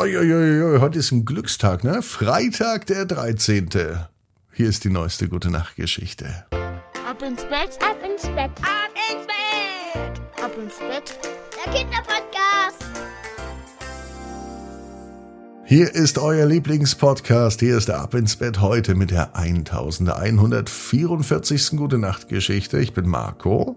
Uiuiui, heute ist ein Glückstag, ne? Freitag, der 13. Hier ist die neueste Gute Nacht Geschichte. Ab ins Bett, Ab ins Bett. Ab ins Bett. ab ins Bett. Der Kinderpodcast. Hier ist euer Lieblingspodcast. Hier ist der Ab ins Bett heute mit der 1144. Gute Nacht Geschichte. Ich bin Marco.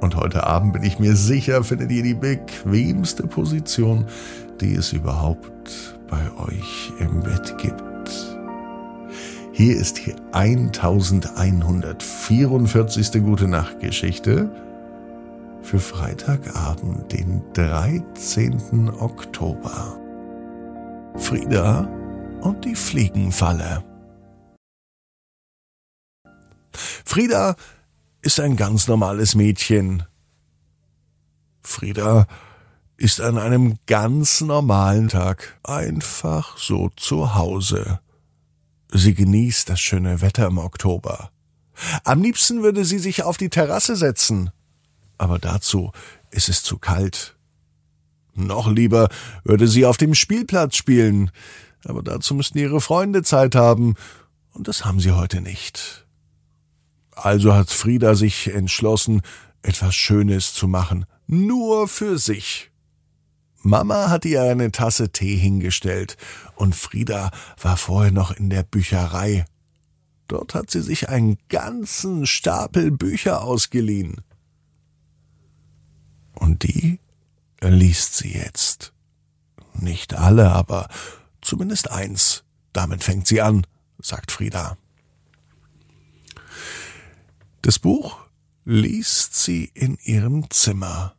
Und heute Abend bin ich mir sicher, findet ihr die bequemste Position, die es überhaupt bei euch im Bett gibt. Hier ist die 1144. Gute Nacht Geschichte für Freitagabend, den 13. Oktober. Frieda und die Fliegenfalle. Frieda ist ein ganz normales Mädchen. Frieda ist an einem ganz normalen Tag einfach so zu Hause. Sie genießt das schöne Wetter im Oktober. Am liebsten würde sie sich auf die Terrasse setzen, aber dazu ist es zu kalt. Noch lieber würde sie auf dem Spielplatz spielen, aber dazu müssten ihre Freunde Zeit haben, und das haben sie heute nicht. Also hat Frieda sich entschlossen, etwas Schönes zu machen, nur für sich. Mama hat ihr eine Tasse Tee hingestellt, und Frieda war vorher noch in der Bücherei. Dort hat sie sich einen ganzen Stapel Bücher ausgeliehen. Und die liest sie jetzt. Nicht alle, aber zumindest eins. Damit fängt sie an, sagt Frieda. Das Buch liest sie in ihrem Zimmer.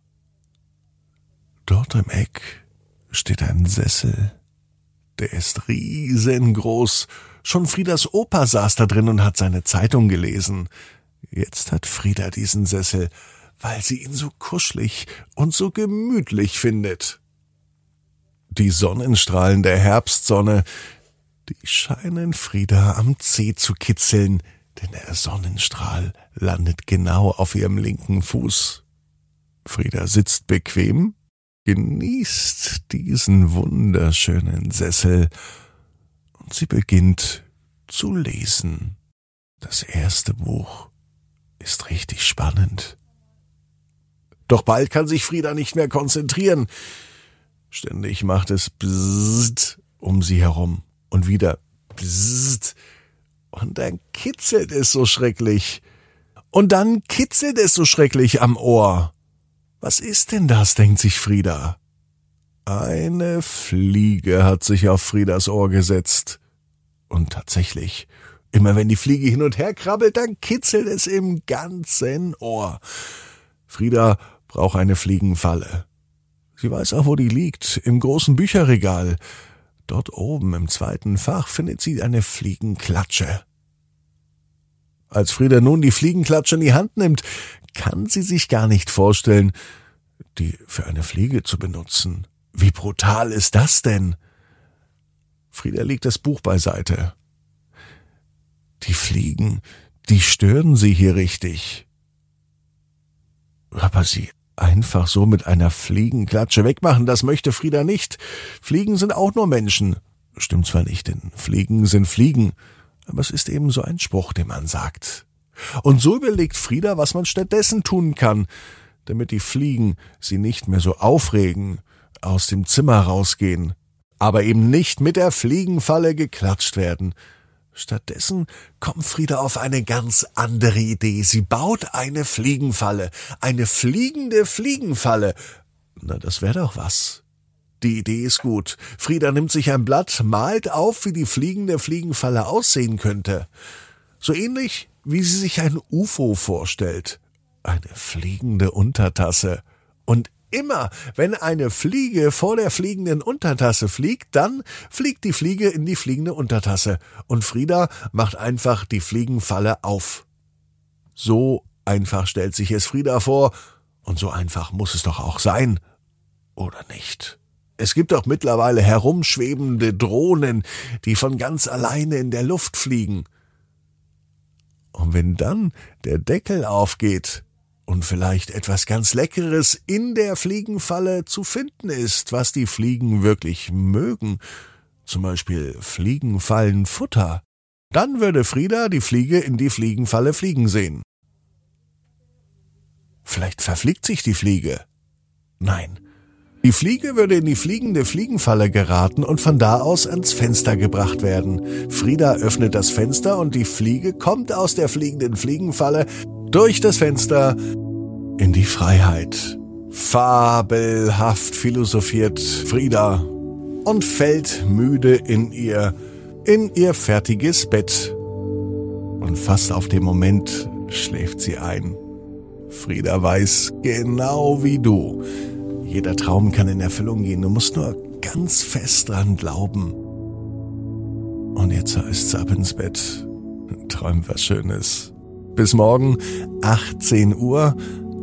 Dort im Eck steht ein Sessel. Der ist riesengroß. Schon Friedas Opa saß da drin und hat seine Zeitung gelesen. Jetzt hat Frieda diesen Sessel, weil sie ihn so kuschelig und so gemütlich findet. Die Sonnenstrahlen der Herbstsonne, die scheinen Frieda am Zeh zu kitzeln, denn der Sonnenstrahl landet genau auf ihrem linken Fuß. Frieda sitzt bequem, genießt diesen wunderschönen Sessel und sie beginnt zu lesen. Das erste Buch ist richtig spannend. Doch bald kann sich Frieda nicht mehr konzentrieren. Ständig macht es bzzzt um sie herum und wieder bzzzt und dann kitzelt es so schrecklich. Und dann kitzelt es so schrecklich am Ohr. Was ist denn das, denkt sich Frieda. Eine Fliege hat sich auf Friedas Ohr gesetzt. Und tatsächlich, immer wenn die Fliege hin und her krabbelt, dann kitzelt es im ganzen Ohr. Frieda braucht eine Fliegenfalle. Sie weiß auch, wo die liegt, im großen Bücherregal. Dort oben im zweiten Fach findet sie eine Fliegenklatsche. Als Frieda nun die Fliegenklatsche in die Hand nimmt, kann sie sich gar nicht vorstellen, die für eine Fliege zu benutzen. Wie brutal ist das denn? Frieda legt das Buch beiseite. Die Fliegen, die stören sie hier richtig. Aber sie einfach so mit einer Fliegenklatsche wegmachen, das möchte Frieda nicht. Fliegen sind auch nur Menschen. Stimmt zwar nicht, denn Fliegen sind Fliegen, aber es ist eben so ein Spruch, den man sagt. Und so überlegt Frieda, was man stattdessen tun kann, damit die Fliegen sie nicht mehr so aufregen, aus dem Zimmer rausgehen, aber eben nicht mit der Fliegenfalle geklatscht werden. Stattdessen kommt Frieda auf eine ganz andere Idee. Sie baut eine Fliegenfalle, eine fliegende Fliegenfalle. Na, das wäre doch was. Die Idee ist gut. Frieda nimmt sich ein Blatt, malt auf, wie die fliegende Fliegenfalle aussehen könnte. So ähnlich, wie sie sich ein UFO vorstellt. Eine fliegende Untertasse. Und immer, wenn eine Fliege vor der fliegenden Untertasse fliegt, dann fliegt die Fliege in die fliegende Untertasse und Frieda macht einfach die Fliegenfalle auf. So einfach stellt sich es Frieda vor und so einfach muss es doch auch sein, oder nicht? Es gibt doch mittlerweile herumschwebende Drohnen, die von ganz alleine in der Luft fliegen. Und wenn dann der Deckel aufgeht und vielleicht etwas ganz Leckeres in der Fliegenfalle zu finden ist, was die Fliegen wirklich mögen, zum Beispiel Fliegenfallenfutter, dann würde Frieda die Fliege in die Fliegenfalle fliegen sehen. Vielleicht verfliegt sich die Fliege. Nein, die Fliege würde in die fliegende Fliegenfalle geraten und von da aus ans Fenster gebracht werden. Frieda öffnet das Fenster und die Fliege kommt aus der fliegenden Fliegenfalle durch das Fenster in die Freiheit. Fabelhaft philosophiert Frieda und fällt müde in ihr, in ihr fertiges Bett. Und fast auf den Moment schläft sie ein. Frieda weiß genau wie du, jeder Traum kann in Erfüllung gehen. Du musst nur ganz fest dran glauben. Und jetzt heißt's ab ins Bett. Träum was Schönes. Bis morgen, 18 Uhr,